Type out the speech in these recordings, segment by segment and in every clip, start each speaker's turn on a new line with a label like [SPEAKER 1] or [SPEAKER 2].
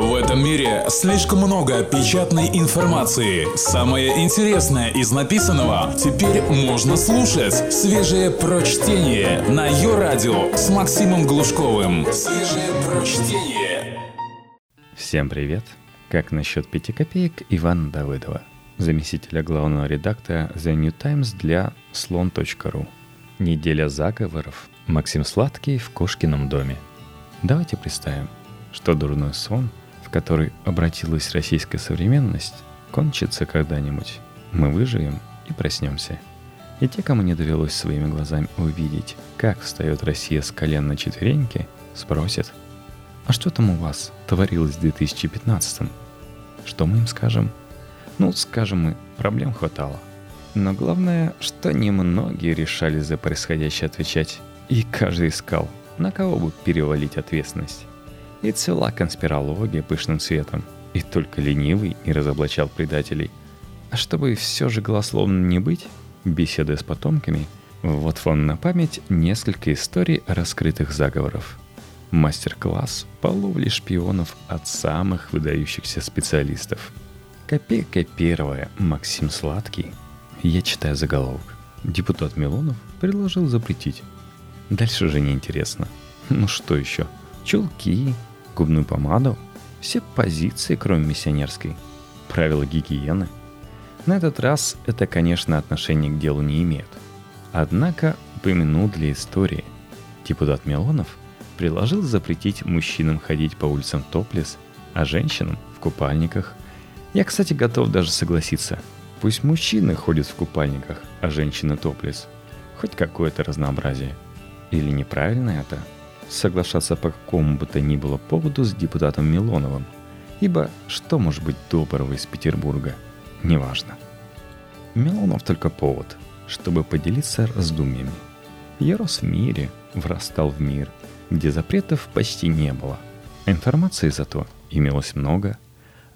[SPEAKER 1] В этом мире слишком много печатной информации. Самое интересное из написанного теперь можно слушать. Свежее прочтение на ее радио с Максимом Глушковым. Свежее прочтение.
[SPEAKER 2] Всем привет! Как насчет пяти копеек Ивана Давыдова, заместителя главного редактора The New Times для слон.ру. Неделя заговоров. Максим Сладкий в Кошкином доме. Давайте представим, что дурной сон – который обратилась российская современность, кончится когда-нибудь. Мы выживем и проснемся. И те, кому не довелось своими глазами увидеть, как встает Россия с колен на четвереньки, спросят, а что там у вас творилось в 2015 Что мы им скажем? Ну, скажем мы, проблем хватало. Но главное, что немногие решали за происходящее отвечать, и каждый искал, на кого бы перевалить ответственность. И цела конспирология пышным цветом. И только ленивый не разоблачал предателей. А чтобы все же голословно не быть, беседуя с потомками, вот вам на память несколько историй раскрытых заговоров. Мастер-класс по ловле шпионов от самых выдающихся специалистов. Копейка первая. Максим Сладкий. Я читаю заголовок. Депутат Милонов предложил запретить. Дальше же неинтересно. Ну что еще? Чулки, губную помаду, все позиции, кроме миссионерской, правила гигиены. На этот раз это, конечно, отношение к делу не имеет. Однако упомяну для истории. Депутат Милонов предложил запретить мужчинам ходить по улицам топлес, а женщинам в купальниках. Я, кстати, готов даже согласиться. Пусть мужчины ходят в купальниках, а женщины топлес. Хоть какое-то разнообразие. Или неправильно это – соглашаться по какому бы то ни было поводу с депутатом Милоновым, ибо что может быть доброго из Петербурга? Неважно. Милонов только повод, чтобы поделиться раздумьями. Я рос в мире, врастал в мир, где запретов почти не было. Информации зато имелось много.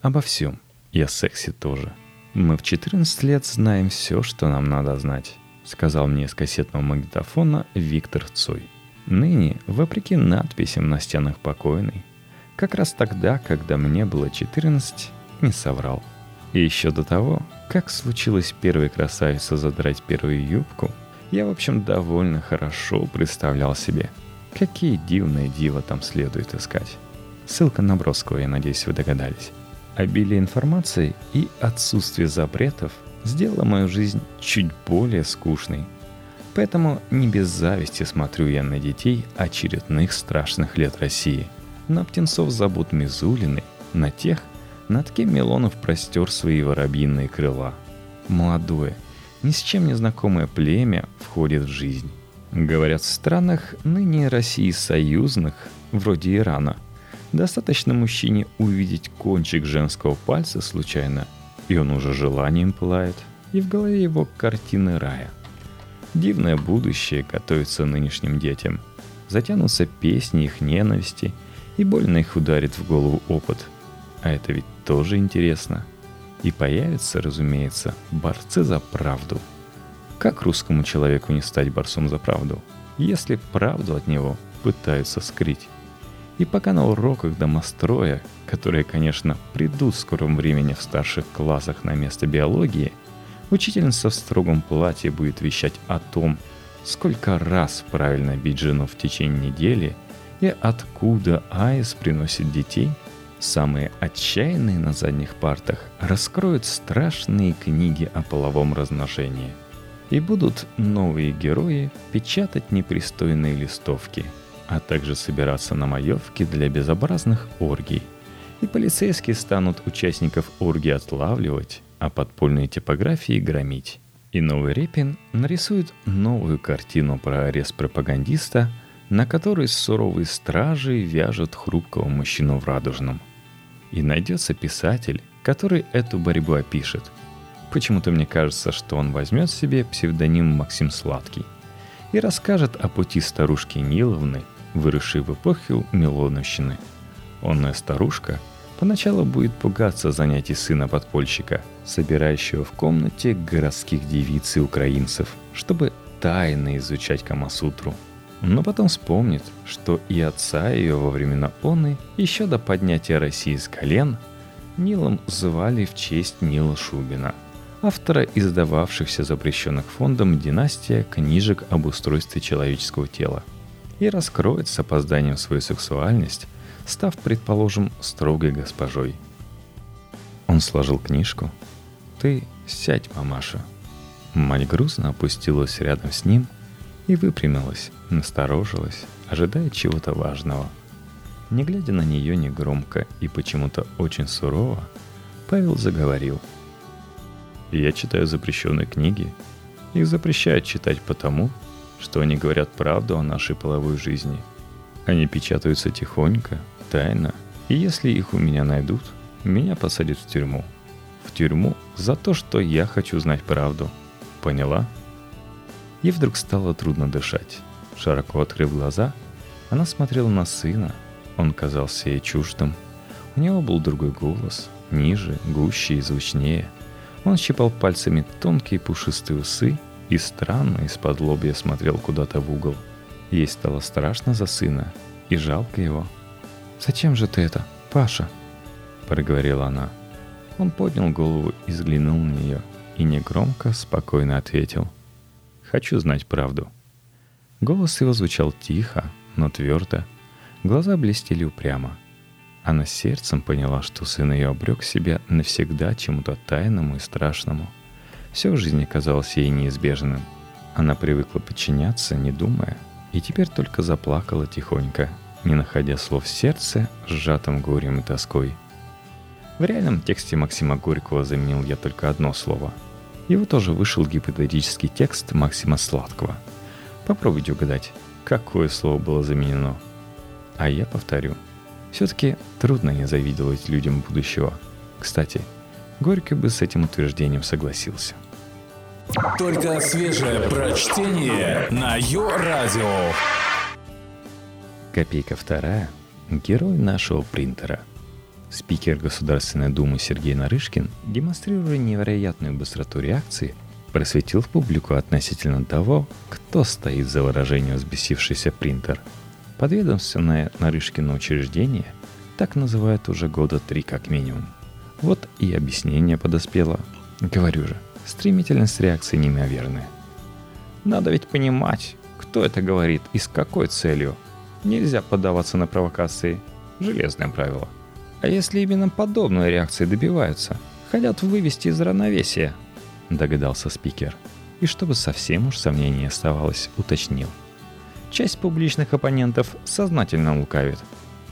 [SPEAKER 2] Обо всем, и о сексе тоже. Мы в 14 лет знаем все, что нам надо знать, сказал мне с кассетного магнитофона Виктор Цой. Ныне, вопреки надписям на стенах покойной, как раз тогда, когда мне было 14, не соврал. И еще до того, как случилось первой красавице задрать первую юбку, я, в общем, довольно хорошо представлял себе, какие дивные дива там следует искать. Ссылка на Бродского, я надеюсь, вы догадались. Обилие информации и отсутствие запретов сделало мою жизнь чуть более скучной, Поэтому не без зависти смотрю я на детей очередных страшных лет России. На птенцов забот Мизулины, на тех, над кем Милонов простер свои воробьиные крыла. Молодое, ни с чем не знакомое племя входит в жизнь. Говорят, в странах ныне России союзных, вроде Ирана, достаточно мужчине увидеть кончик женского пальца случайно, и он уже желанием пылает, и в голове его картины рая – Дивное будущее готовится нынешним детям. Затянутся песни их ненависти, и больно их ударит в голову опыт. А это ведь тоже интересно. И появятся, разумеется, борцы за правду. Как русскому человеку не стать борцом за правду, если правду от него пытаются скрыть? И пока на уроках домостроя, которые, конечно, придут в скором времени в старших классах на место биологии – Учительница в строгом платье будет вещать о том, сколько раз правильно бить жену в течение недели и откуда Аис приносит детей, самые отчаянные на задних партах раскроют страшные книги о половом размножении. И будут новые герои печатать непристойные листовки, а также собираться на маевке для безобразных оргий. И полицейские станут участников оргии отлавливать, а подпольные типографии громить. И новый Репин нарисует новую картину про арест пропагандиста, на которой суровые стражи вяжут хрупкого мужчину в радужном. И найдется писатель, который эту борьбу опишет. Почему-то мне кажется, что он возьмет себе псевдоним Максим Сладкий и расскажет о пути старушки Ниловны, выросшей в эпоху Милоновщины. Онная старушка — Поначалу будет пугаться занятий сына подпольщика, собирающего в комнате городских девиц и украинцев, чтобы тайно изучать Камасутру. но потом вспомнит, что и отца ее во времена оны, еще до поднятия России с колен, Нилом звали в честь Нила Шубина, автора издававшихся запрещенных фондом «Династия» книжек об устройстве человеческого тела, и раскроет с опозданием свою сексуальность, став, предположим, строгой госпожой. Он сложил книжку. «Ты сядь, мамаша». Мать грустно опустилась рядом с ним – и выпрямилась, насторожилась, ожидая чего-то важного. Не глядя на нее негромко и почему-то очень сурово, Павел заговорил. «Я читаю запрещенные книги. Их запрещают читать потому, что они говорят правду о нашей половой жизни. Они печатаются тихонько, тайно, и если их у меня найдут, меня посадят в тюрьму. В тюрьму за то, что я хочу знать правду. Поняла?» Ей вдруг стало трудно дышать. Широко открыв глаза, она смотрела на сына. Он казался ей чуждым. У него был другой голос, ниже, гуще и звучнее. Он щипал пальцами тонкие пушистые усы и странно из-под лобья смотрел куда-то в угол. Ей стало страшно за сына и жалко его. «Зачем же ты это, Паша?» – проговорила она. Он поднял голову и взглянул на нее и негромко, спокойно ответил – Хочу знать правду». Голос его звучал тихо, но твердо. Глаза блестели упрямо. Она сердцем поняла, что сын ее обрек себя навсегда чему-то тайному и страшному. Все в жизни казалось ей неизбежным. Она привыкла подчиняться, не думая, и теперь только заплакала тихонько, не находя слов в сердце, сжатым горем и тоской. В реальном тексте Максима Горького заменил я только одно слово — его тоже вышел гипотетический текст Максима Сладкого. Попробуйте угадать, какое слово было заменено. А я повторю. Все-таки трудно не завидовать людям будущего. Кстати, Горький бы с этим утверждением согласился.
[SPEAKER 1] Только свежее прочтение на Йо-Радио.
[SPEAKER 2] Копейка вторая. Герой нашего принтера – Спикер Государственной Думы Сергей Нарышкин, демонстрируя невероятную быстроту реакции, просветил публику относительно того, кто стоит за выражением «взбесившийся принтер». Подведомственное Нарышкино учреждение так называют уже года три как минимум. Вот и объяснение подоспело. Говорю же, стремительность реакции неимоверная. Надо ведь понимать, кто это говорит и с какой целью. Нельзя поддаваться на провокации. Железное правило – а если именно подобной реакции добиваются? Хотят вывести из равновесия, догадался спикер. И чтобы совсем уж сомнений оставалось, уточнил. Часть публичных оппонентов сознательно лукавит,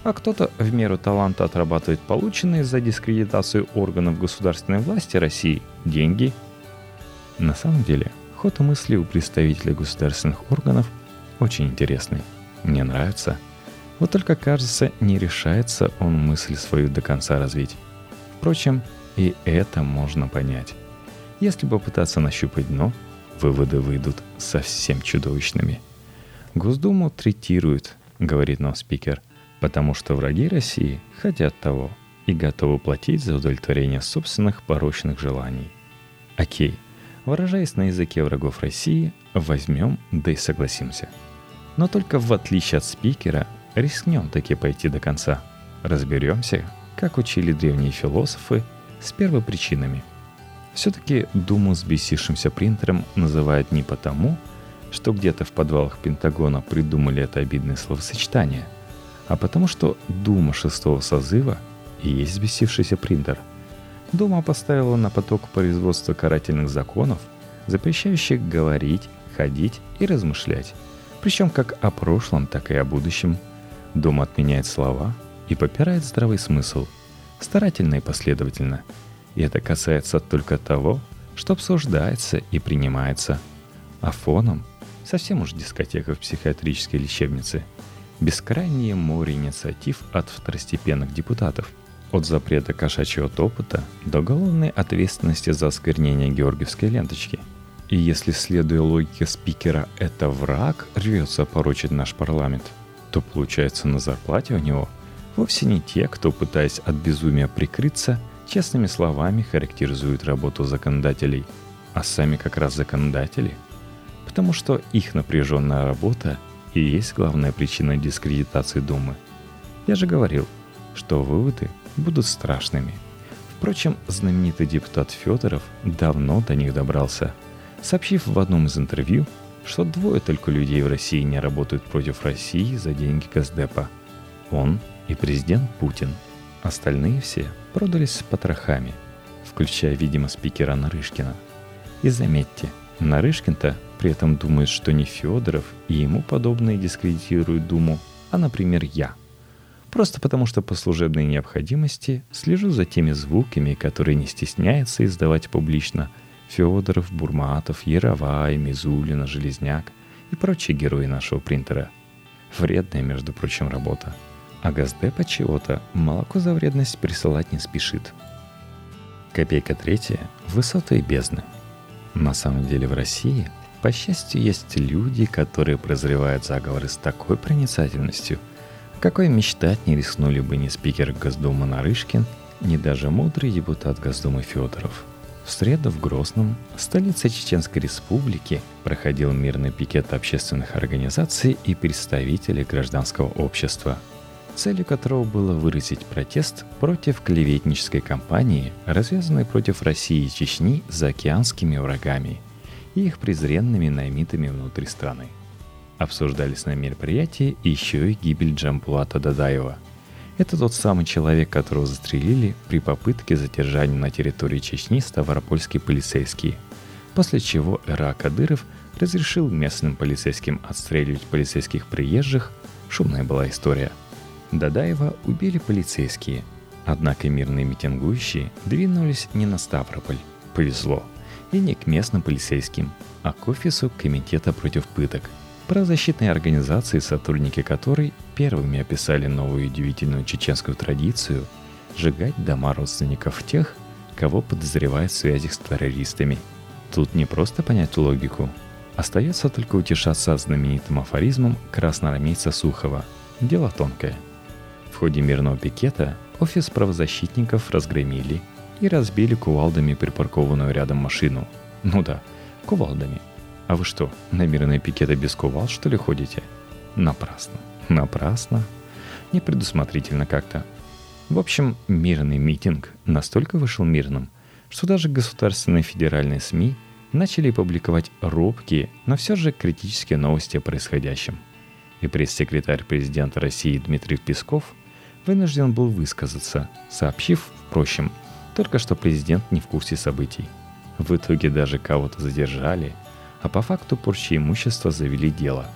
[SPEAKER 2] а кто-то в меру таланта отрабатывает полученные за дискредитацию органов государственной власти России деньги. На самом деле, ход мысли у представителей государственных органов очень интересный. Мне нравится – вот только, кажется, не решается он мысль свою до конца развить. Впрочем, и это можно понять. Если попытаться нащупать дно, выводы выйдут совсем чудовищными. Госдуму третируют, говорит нам спикер, потому что враги России хотят того и готовы платить за удовлетворение собственных порочных желаний. Окей, выражаясь на языке врагов России, возьмем да и согласимся. Но только в отличие от спикера, Рискнем таки пойти до конца. Разберемся, как учили древние философы, с первопричинами. Все-таки Думу с бесившимся принтером называют не потому, что где-то в подвалах Пентагона придумали это обидное словосочетание, а потому что Дума шестого созыва и есть бесившийся принтер. Дума поставила на поток производства карательных законов, запрещающих говорить, ходить и размышлять, причем как о прошлом, так и о будущем – Дом отменяет слова и попирает здравый смысл, старательно и последовательно. И это касается только того, что обсуждается и принимается. А фоном совсем уж дискотека в психиатрической лечебнице. Бескрайнее море инициатив от второстепенных депутатов. От запрета кошачьего топота до уголовной ответственности за осквернение георгиевской ленточки. И если, следуя логике спикера, это враг рвется порочить наш парламент – то получается на зарплате у него вовсе не те, кто, пытаясь от безумия прикрыться, честными словами характеризуют работу законодателей, а сами как раз законодатели. Потому что их напряженная работа и есть главная причина дискредитации Думы. Я же говорил, что выводы будут страшными. Впрочем, знаменитый депутат Федоров давно до них добрался, сообщив в одном из интервью, что двое только людей в России не работают против России за деньги Газдепа. Он и президент Путин. Остальные все продались с потрохами, включая, видимо, спикера Нарышкина. И заметьте, Нарышкин-то при этом думает, что не Федоров и ему подобные дискредитируют Думу, а, например, я. Просто потому, что по служебной необходимости слежу за теми звуками, которые не стесняется издавать публично Федоров, Бурматов, Яровай, Мизулина, Железняк и прочие герои нашего принтера. Вредная, между прочим, работа. А Газдепа чего-то молоко за вредность присылать не спешит. Копейка третья – высоты и бездны. На самом деле в России, по счастью, есть люди, которые прозревают заговоры с такой проницательностью – какой мечтать не рискнули бы ни спикер Госдумы Нарышкин, ни даже мудрый депутат Госдумы Федоров. В среду в Грозном, столице Чеченской Республики, проходил мирный пикет общественных организаций и представителей гражданского общества, целью которого было выразить протест против клеветнической кампании, развязанной против России и Чечни за океанскими врагами и их презренными наймитами внутри страны – Обсуждались на мероприятии еще и гибель Джампулата Дадаева. Это тот самый человек, которого застрелили при попытке задержания на территории Чечни ставропольские полицейские. После чего Эра Кадыров разрешил местным полицейским отстреливать полицейских приезжих. Шумная была история. Дадаева убили полицейские. Однако мирные митингующие двинулись не на Ставрополь. Повезло. И не к местным полицейским, а к офису Комитета против пыток – правозащитной организации, сотрудники которой первыми описали новую удивительную чеченскую традицию сжигать дома родственников тех, кого подозревают в связях с террористами. Тут не просто понять логику. Остается только утешаться знаменитым афоризмом красноармейца Сухова. Дело тонкое. В ходе мирного пикета офис правозащитников разгромили и разбили кувалдами припаркованную рядом машину. Ну да, кувалдами – а вы что, на мирные пикеты без кувал, что ли, ходите? Напрасно. Напрасно. Непредусмотрительно как-то. В общем, мирный митинг настолько вышел мирным, что даже государственные федеральные СМИ начали публиковать робкие, но все же критические новости о происходящем. И пресс-секретарь президента России Дмитрий Песков вынужден был высказаться, сообщив, впрочем, только что президент не в курсе событий. В итоге даже кого-то задержали – а по факту порчи имущества завели дело.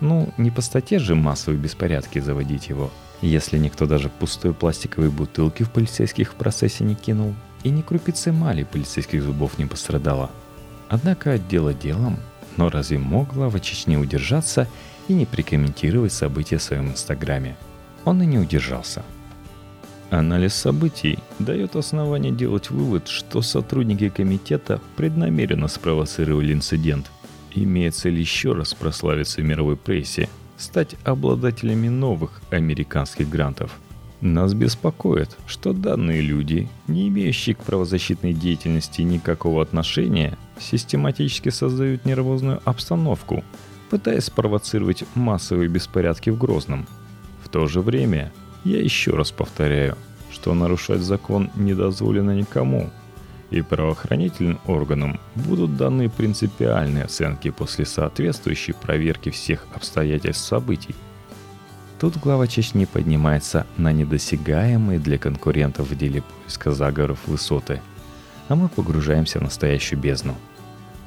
[SPEAKER 2] Ну, не по статье же массовые беспорядки заводить его, если никто даже пустой пластиковой бутылки в полицейских в процессе не кинул, и ни крупицы мали полицейских зубов не пострадало. Однако дело делом, но разве мог глава Чечни удержаться и не прокомментировать события в своем инстаграме? Он и не удержался – Анализ событий дает основание делать вывод, что сотрудники комитета преднамеренно спровоцировали инцидент, имея цель еще раз прославиться в мировой прессе, стать обладателями новых американских грантов. Нас беспокоит, что данные люди, не имеющие к правозащитной деятельности никакого отношения, систематически создают нервозную обстановку, пытаясь спровоцировать массовые беспорядки в Грозном. В то же время – я еще раз повторяю, что нарушать закон не дозволено никому, и правоохранительным органам будут даны принципиальные оценки после соответствующей проверки всех обстоятельств событий. Тут глава Чечни поднимается на недосягаемые для конкурентов в деле поиска заговоров высоты, а мы погружаемся в настоящую бездну.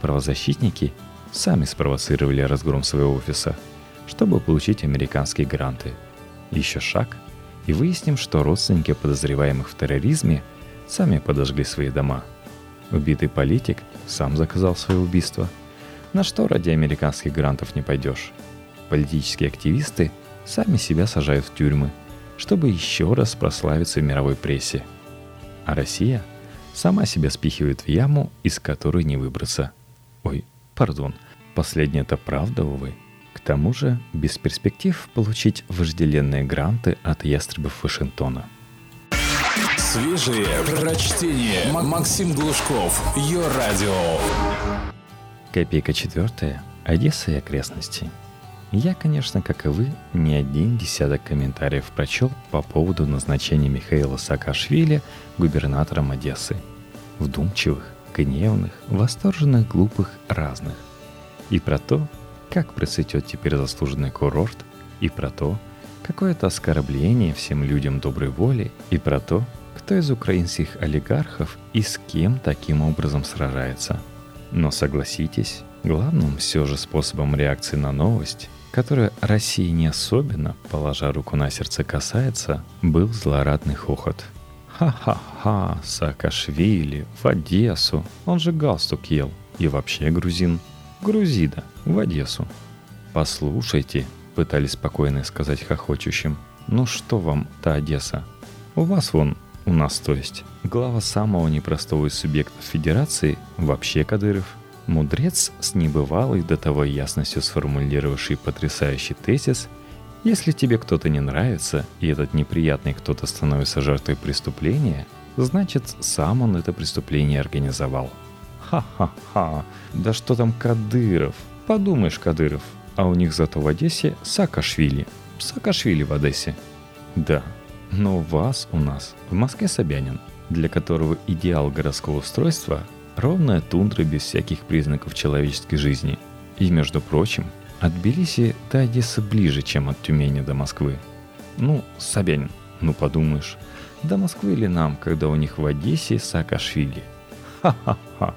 [SPEAKER 2] Правозащитники сами спровоцировали разгром своего офиса, чтобы получить американские гранты. Еще шаг – и выясним, что родственники подозреваемых в терроризме сами подожгли свои дома. Убитый политик сам заказал свое убийство. На что ради американских грантов не пойдешь? Политические активисты сами себя сажают в тюрьмы, чтобы еще раз прославиться в мировой прессе. А Россия сама себя спихивает в яму, из которой не выбраться. Ой, пардон, последнее это правда, увы – к тому же, без перспектив получить вожделенные гранты от ястребов Вашингтона.
[SPEAKER 1] Свежие прочтение. Максим Глушков. Ее радио.
[SPEAKER 2] Копейка четвертая. Одесса и окрестности. Я, конечно, как и вы, не один десяток комментариев прочел по поводу назначения Михаила Саакашвили губернатором Одессы. Вдумчивых, гневных, восторженных, глупых, разных. И про то, как процветет теперь заслуженный курорт, и про то, какое это оскорбление всем людям доброй воли, и про то, кто из украинских олигархов и с кем таким образом сражается. Но согласитесь, главным все же способом реакции на новость которое России не особенно, положа руку на сердце, касается, был злорадный хохот. «Ха-ха-ха, Саакашвили, в Одессу, он же галстук ел, и вообще грузин. Грузида, в Одессу». «Послушайте», — пытались спокойно сказать хохочущим, «ну что вам та Одесса? У вас вон, у нас то есть, глава самого непростого из субъектов Федерации вообще Кадыров — Мудрец с небывалой до того ясностью сформулировавший потрясающий тезис «Если тебе кто-то не нравится, и этот неприятный кто-то становится жертвой преступления, значит, сам он это преступление организовал». Ха-ха-ха, да что там Кадыров? Подумаешь, Кадыров, а у них зато в Одессе Саакашвили. Саакашвили в Одессе. Да, но вас у нас в Москве Собянин, для которого идеал городского устройства Ровная тундра без всяких признаков человеческой жизни. И, между прочим, от Тбилиси до Одессы ближе, чем от Тюмени до Москвы. Ну, Собянин, ну подумаешь, до Москвы ли нам, когда у них в Одессе Саакашвили? Ха-ха-ха.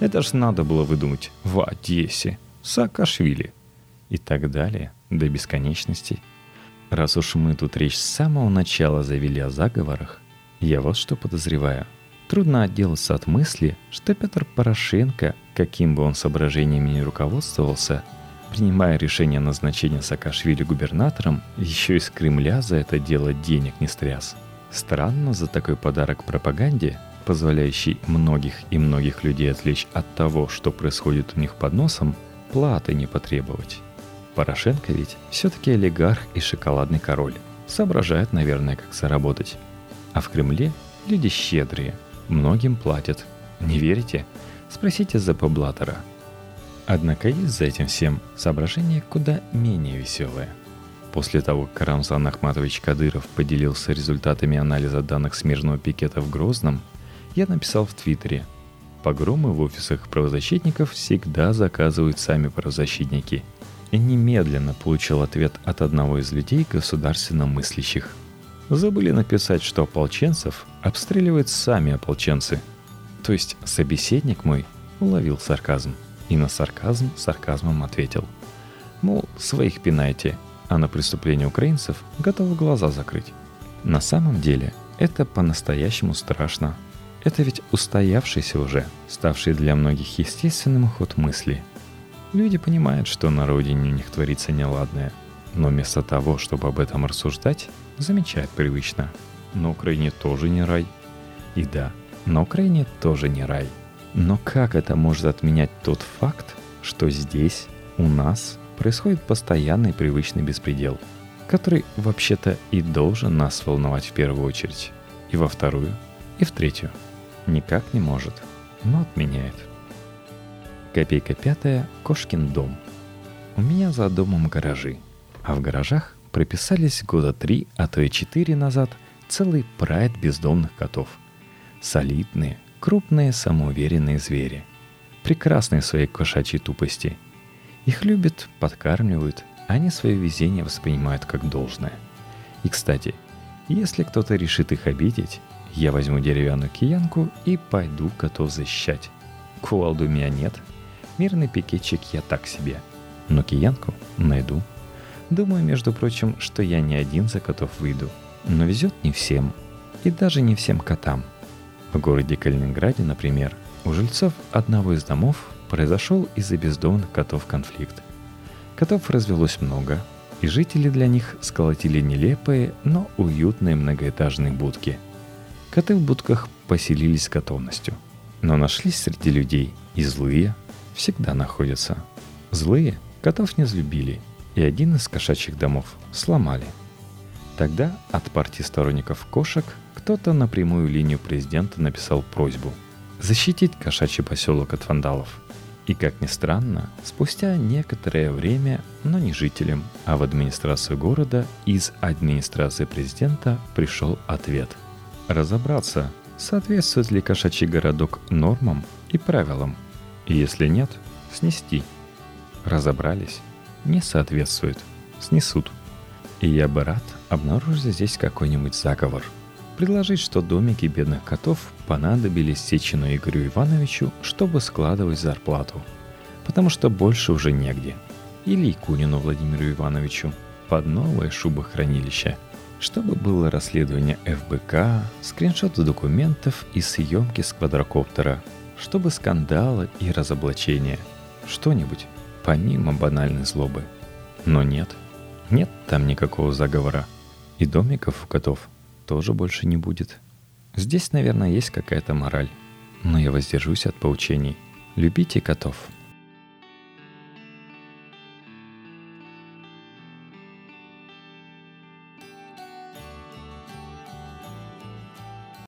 [SPEAKER 2] Это ж надо было выдумать в Одессе. Саакашвили. И так далее, до бесконечности. Раз уж мы тут речь с самого начала завели о заговорах, я вот что подозреваю – Трудно отделаться от мысли, что Петр Порошенко, каким бы он соображениями ни руководствовался, принимая решение о назначении Саакашвили губернатором, еще из Кремля за это дело денег не стряс. Странно за такой подарок пропаганде, позволяющий многих и многих людей отвлечь от того, что происходит у них под носом, платы не потребовать. Порошенко ведь все-таки олигарх и шоколадный король. Соображает, наверное, как заработать. А в Кремле люди щедрые – Многим платят. Не верите? Спросите за Блаттера. Однако есть за этим всем соображение куда менее веселое. После того, как Рамзан Ахматович Кадыров поделился результатами анализа данных смежного пикета в Грозном, я написал в Твиттере «Погромы в офисах правозащитников всегда заказывают сами правозащитники». Немедленно получил ответ от одного из людей государственно мыслящих – Забыли написать, что ополченцев обстреливают сами ополченцы. То есть собеседник мой уловил сарказм. И на сарказм сарказмом ответил. Мол, своих пинайте, а на преступление украинцев готовы глаза закрыть. На самом деле это по-настоящему страшно. Это ведь устоявшийся уже, ставший для многих естественным ход мысли. Люди понимают, что на родине у них творится неладное, но вместо того, чтобы об этом рассуждать, замечает привычно. На Украине тоже не рай. И да, на Украине тоже не рай. Но как это может отменять тот факт, что здесь, у нас, происходит постоянный привычный беспредел, который вообще-то и должен нас волновать в первую очередь, и во вторую, и в третью. Никак не может, но отменяет. Копейка пятая – Кошкин дом. У меня за домом гаражи, а в гаражах прописались года три, а то и четыре назад целый прайд бездомных котов. Солидные, крупные, самоуверенные звери. Прекрасные в своей кошачьей тупости. Их любят, подкармливают, они свое везение воспринимают как должное. И, кстати, если кто-то решит их обидеть, я возьму деревянную киянку и пойду котов защищать. Кувалду у меня нет, мирный пикетчик я так себе, но киянку найду – Думаю, между прочим, что я не один за котов выйду. Но везет не всем. И даже не всем котам. В городе Калининграде, например, у жильцов одного из домов произошел из-за бездомных котов конфликт. Котов развелось много, и жители для них сколотили нелепые, но уютные многоэтажные будки. Коты в будках поселились с готовностью. Но нашлись среди людей и злые, всегда находятся. Злые котов не взлюбили – и один из кошачьих домов сломали. Тогда от партии сторонников кошек кто-то на прямую линию президента написал просьбу защитить кошачий поселок от вандалов. И, как ни странно, спустя некоторое время, но не жителям, а в администрацию города из администрации президента пришел ответ. Разобраться, соответствует ли кошачий городок нормам и правилам. И если нет, снести. Разобрались. Не соответствует. Снесут. И я бы рад обнаружить здесь какой-нибудь заговор. Предложить, что домики бедных котов понадобились Сечину Игорю Ивановичу, чтобы складывать зарплату. Потому что больше уже негде. Или Якунину Владимиру Ивановичу под новое шубохранилище. Чтобы было расследование ФБК, скриншоты документов и съемки с квадрокоптера. Чтобы скандалы и разоблачения. Что-нибудь, помимо банальной злобы. Но нет – нет там никакого заговора. И домиков у котов тоже больше не будет. Здесь, наверное, есть какая-то мораль. Но я воздержусь от поучений. Любите котов –